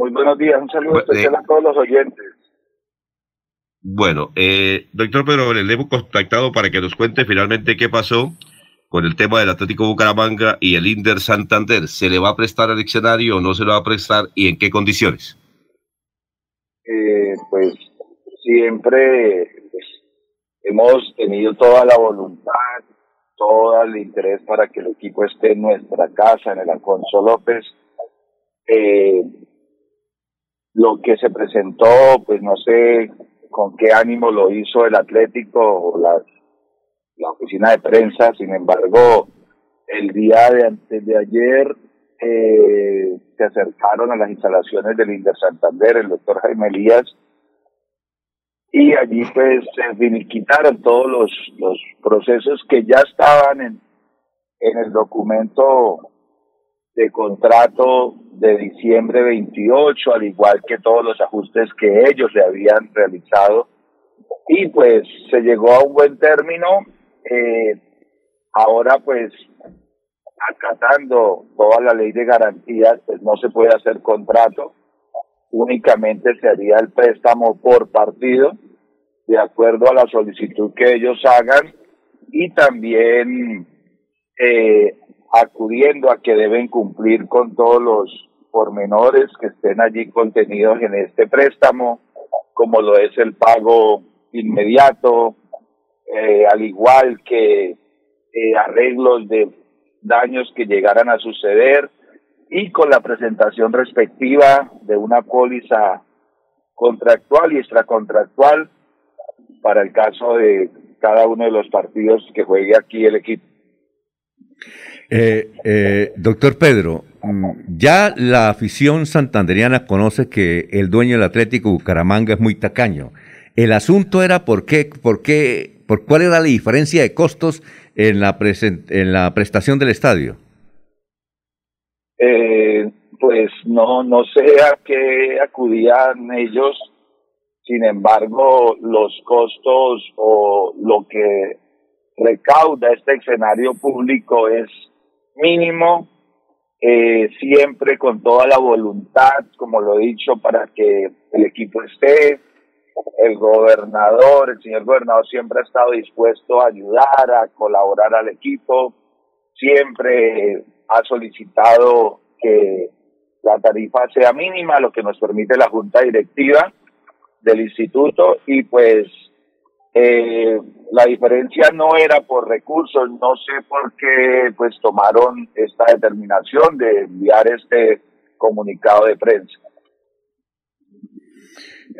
Muy buenos días, un saludo especial a todos los oyentes. Bueno, eh, doctor Pedro, le hemos contactado para que nos cuente finalmente qué pasó con el tema del Atlético Bucaramanga y el Inder Santander. ¿Se le va a prestar al diccionario o no se le va a prestar y en qué condiciones? Eh, pues siempre pues, hemos tenido toda la voluntad, todo el interés para que el equipo esté en nuestra casa, en el Alfonso López. Eh, lo que se presentó, pues no sé con qué ánimo lo hizo el Atlético o las la oficina de prensa. Sin embargo, el día de antes de ayer eh, se acercaron a las instalaciones del Inter Santander, el doctor Jaime Elías, y allí pues se finiquitaron todos los, los procesos que ya estaban en, en el documento de contrato de diciembre 28, al igual que todos los ajustes que ellos le habían realizado. Y pues se llegó a un buen término eh, ahora pues acatando toda la ley de garantías, pues no se puede hacer contrato, únicamente se haría el préstamo por partido, de acuerdo a la solicitud que ellos hagan, y también eh, acudiendo a que deben cumplir con todos los pormenores que estén allí contenidos en este préstamo, como lo es el pago inmediato, eh, al igual que eh, arreglos de daños que llegaran a suceder y con la presentación respectiva de una póliza contractual y extracontractual para el caso de cada uno de los partidos que juegue aquí el equipo. Eh, eh, doctor Pedro, mm, ya la afición santanderiana conoce que el dueño del Atlético Bucaramanga es muy tacaño. El asunto era por qué, por qué ¿Por cuál era la diferencia de costos en la, en la prestación del estadio? Eh, pues no, no sé a qué acudían ellos. Sin embargo, los costos o lo que recauda este escenario público es mínimo, eh, siempre con toda la voluntad, como lo he dicho, para que el equipo esté, el gobernador, el señor gobernador siempre ha estado dispuesto a ayudar, a colaborar al equipo, siempre ha solicitado que la tarifa sea mínima, lo que nos permite la junta directiva del instituto y pues eh, la diferencia no era por recursos, no sé por qué pues tomaron esta determinación de enviar este comunicado de prensa.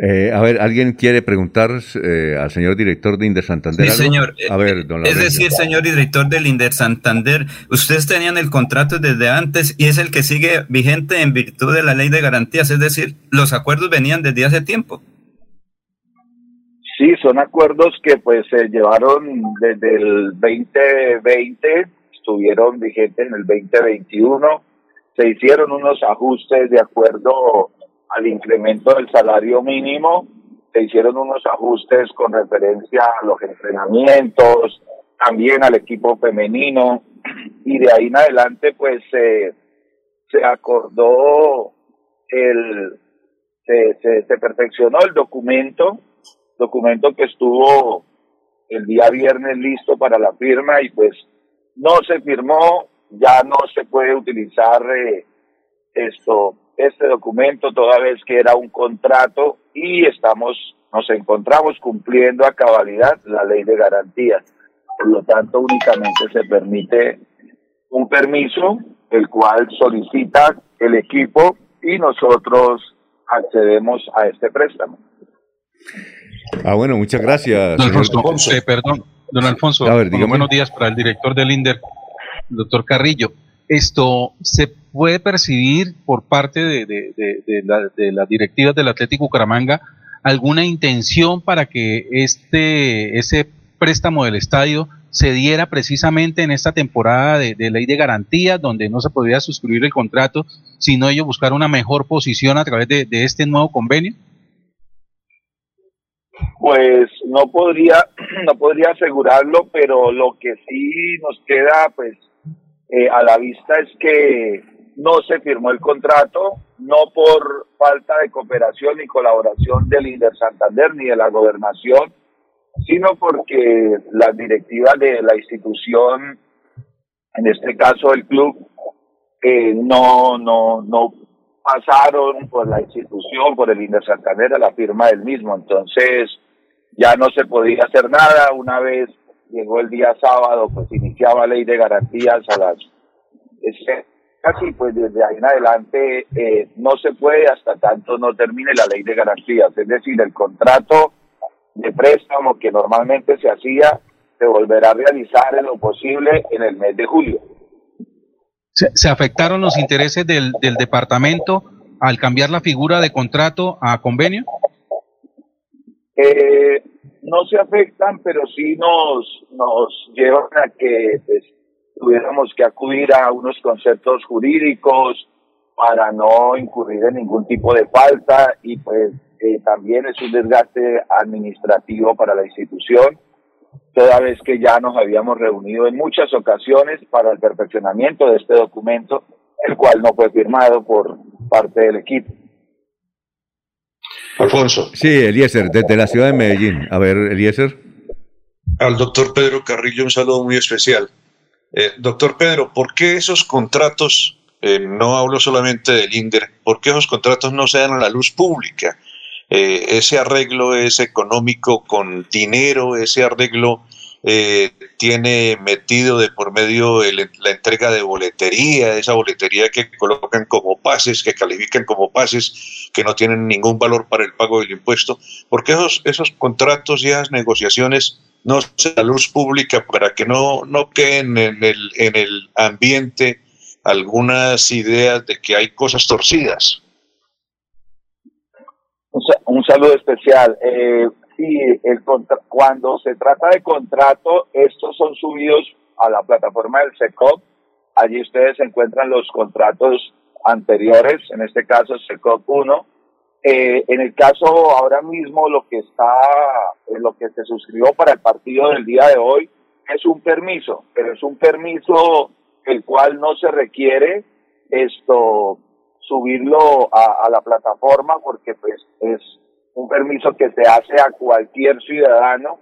Eh, a ver, ¿alguien quiere preguntar eh, al señor director de Inder Santander? Sí, señor. A ver, don Es decir, señor director del Inder Santander, ustedes tenían el contrato desde antes y es el que sigue vigente en virtud de la ley de garantías, es decir, los acuerdos venían desde hace tiempo. Sí, son acuerdos que pues se llevaron desde el 2020, estuvieron vigentes en el 2021, se hicieron unos ajustes de acuerdo al incremento del salario mínimo, se hicieron unos ajustes con referencia a los entrenamientos, también al equipo femenino, y de ahí en adelante pues se acordó el, se, se, se perfeccionó el documento, documento que estuvo el día viernes listo para la firma y pues no se firmó, ya no se puede utilizar eh, esto este documento toda vez que era un contrato y estamos nos encontramos cumpliendo a cabalidad la ley de garantías. Por lo tanto, únicamente se permite un permiso, el cual solicita el equipo y nosotros accedemos a este préstamo. Ah, bueno, muchas gracias. Don Alfonso, eh, perdón, don Alfonso, buenos días para el director del INDER, doctor Carrillo. Esto se puede percibir por parte de, de, las directivas del Atlético Bucaramanga alguna intención para que este ese préstamo del estadio se diera precisamente en esta temporada de, ley de garantías, donde no se podría suscribir el contrato, sino ellos buscar una mejor posición a través de, este nuevo convenio? Pues no podría, no podría asegurarlo, pero lo que sí nos queda, pues, eh, a la vista es que no se firmó el contrato, no por falta de cooperación ni colaboración del Inder Santander ni de la gobernación, sino porque las directivas de la institución, en este caso el club, eh, no, no, no pasaron por la institución, por el Inder Santander la firma del mismo. Entonces, ya no se podía hacer nada. Una vez llegó el día sábado, pues iniciaba ley de garantías a las casi pues desde ahí en adelante eh, no se puede hasta tanto no termine la ley de garantías, es decir, el contrato de préstamo que normalmente se hacía se volverá a realizar en lo posible en el mes de julio. ¿Se, afectaron los intereses del, del departamento al cambiar la figura de contrato a convenio? Eh, no se afectan, pero sí nos, nos llevan a que pues, tuviéramos que acudir a unos conceptos jurídicos para no incurrir en ningún tipo de falta y pues eh, también es un desgaste administrativo para la institución, toda vez que ya nos habíamos reunido en muchas ocasiones para el perfeccionamiento de este documento, el cual no fue firmado por parte del equipo. Alfonso. Sí, Eliezer, desde la ciudad de Medellín. A ver, Eliezer. Al doctor Pedro Carrillo un saludo muy especial. Eh, doctor Pedro, ¿por qué esos contratos, eh, no hablo solamente del INDER, ¿por qué esos contratos no se dan a la luz pública? Eh, ese arreglo es económico con dinero, ese arreglo tiene metido de por medio la entrega de boletería, esa boletería que colocan como pases, que califican como pases, que no tienen ningún valor para el pago del impuesto. ¿Por qué esos, esos contratos y esas negociaciones no sea la luz pública para que no, no queden en el, en el ambiente algunas ideas de que hay cosas torcidas. Un, saludo especial. Eh, sí, el cuando se trata de contrato, estos son subidos a la plataforma del SECOP. Allí ustedes encuentran los contratos anteriores, en este caso SECOP 1, eh, en el caso ahora mismo lo que está, eh, lo que se suscribió para el partido del día de hoy es un permiso, pero es un permiso el cual no se requiere esto subirlo a, a la plataforma porque pues es un permiso que se hace a cualquier ciudadano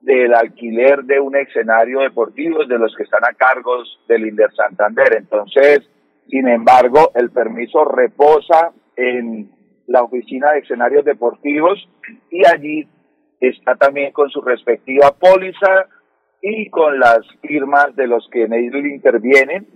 del alquiler de un escenario deportivo de los que están a cargo del Inder Santander. Entonces, sin embargo, el permiso reposa en la oficina de escenarios deportivos y allí está también con su respectiva póliza y con las firmas de los que en él intervienen,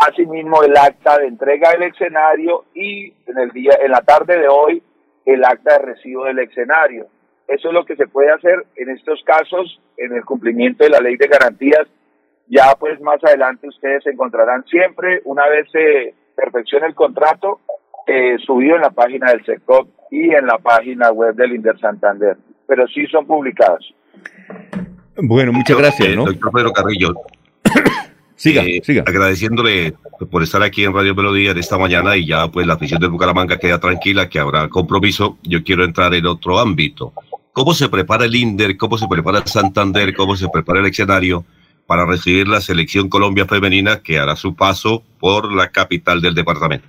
asimismo el acta de entrega del escenario y en el día en la tarde de hoy el acta de recibo del escenario. Eso es lo que se puede hacer en estos casos en el cumplimiento de la ley de garantías. Ya pues más adelante ustedes encontrarán siempre una vez se perfeccione el contrato eh, subido en la página del SECOP y en la página web del Inder Santander, pero sí son publicadas. Bueno, muchas gracias, ¿no? Doctor Pedro Carrillo. Siga, eh, siga. Agradeciéndole por estar aquí en Radio Melodía de esta mañana y ya pues la afición de Bucaramanga queda tranquila que habrá compromiso. Yo quiero entrar en otro ámbito. ¿Cómo se prepara el INDER? ¿Cómo se prepara el Santander? ¿Cómo se prepara el escenario para recibir la selección Colombia femenina que hará su paso por la capital del departamento?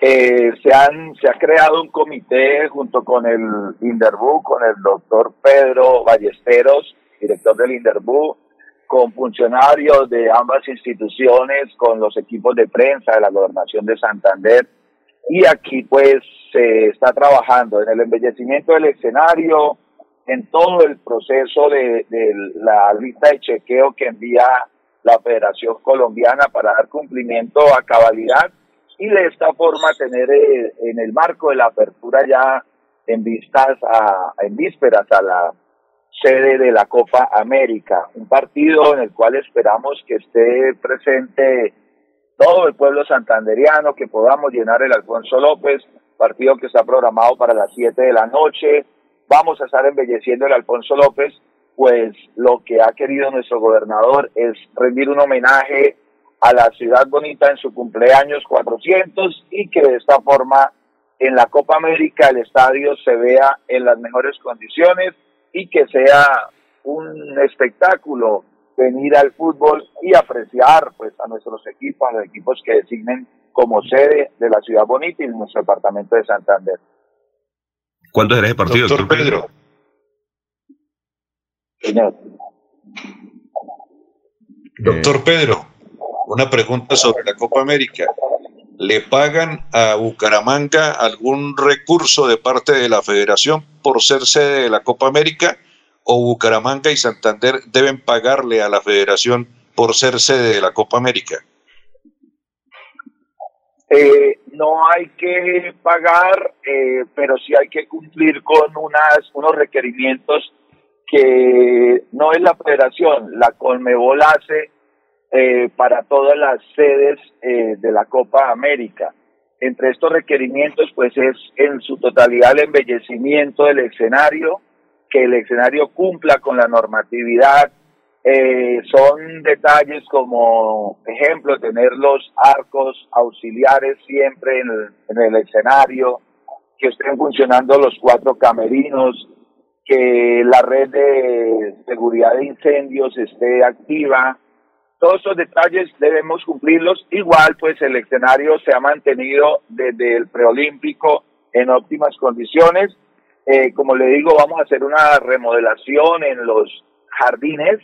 Eh, se, han, se ha creado un comité junto con el Inderbu, con el doctor Pedro Ballesteros, director del Inderbu, con funcionarios de ambas instituciones, con los equipos de prensa de la Gobernación de Santander. Y aquí pues se está trabajando en el embellecimiento del escenario, en todo el proceso de, de la lista de chequeo que envía la Federación Colombiana para dar cumplimiento a cabalidad y de esta forma tener eh, en el marco de la apertura ya en vistas a, en vísperas a la sede de la Copa América, un partido en el cual esperamos que esté presente todo el pueblo santanderiano, que podamos llenar el Alfonso López, partido que está programado para las 7 de la noche. Vamos a estar embelleciendo el Alfonso López, pues lo que ha querido nuestro gobernador es rendir un homenaje a la ciudad bonita en su cumpleaños 400 y que de esta forma en la Copa América el estadio se vea en las mejores condiciones y que sea un espectáculo venir al fútbol y apreciar pues a nuestros equipos, a los equipos que designen como sede de la ciudad bonita y de nuestro departamento de Santander. ¿Cuándo será ese partido, doctor, Pedro? Señor. Doctor Pedro, una pregunta sobre la Copa América. ¿Le pagan a Bucaramanga algún recurso de parte de la federación por ser sede de la Copa América? ¿O Bucaramanga y Santander deben pagarle a la federación por ser sede de la Copa América? Eh, no hay que pagar, eh, pero sí hay que cumplir con unas, unos requerimientos que no es la federación, la Colmebol hace eh, para todas las sedes eh, de la Copa América. Entre estos requerimientos, pues es en su totalidad el embellecimiento del escenario, que el escenario cumpla con la normatividad, eh, son detalles como, ejemplo, tener los arcos auxiliares siempre en el, en el escenario, que estén funcionando los cuatro camerinos, que la red de seguridad de incendios esté activa. Todos esos detalles debemos cumplirlos. Igual, pues el escenario se ha mantenido desde el preolímpico en óptimas condiciones. Eh, como le digo, vamos a hacer una remodelación en los jardines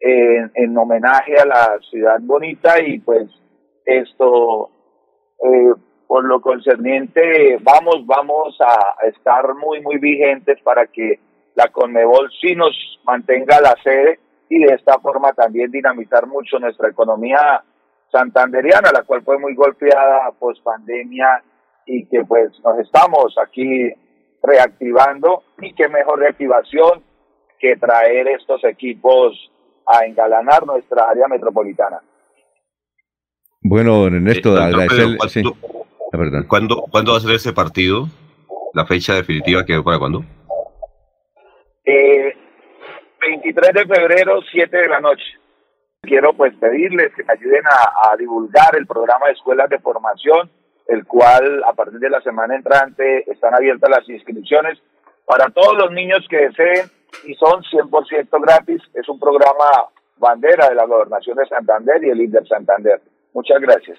en, homenaje a la ciudad bonita y pues esto eh, por lo concerniente vamos vamos a estar muy muy vigentes para que la Conmebol sí nos mantenga la sede y de esta forma también dinamizar mucho nuestra economía santanderiana, la cual fue muy golpeada post pandemia y que pues nos estamos aquí reactivando y qué mejor reactivación que traer estos equipos a engalanar nuestra área metropolitana. Bueno, Ernesto, eh, agradecerle. ¿cuándo, ¿cuándo, va a ser ese partido? ¿La fecha definitiva que para cuándo? Eh, 23 de febrero, 7 de la noche. Quiero pues pedirles que me ayuden a, divulgar el programa de escuelas de formación, el cual a partir de la semana entrante están abiertas las inscripciones para todos los niños que deseen y son 100% gratis. Es un programa bandera de la Gobernación de Santander y el INDER Santander. Muchas gracias.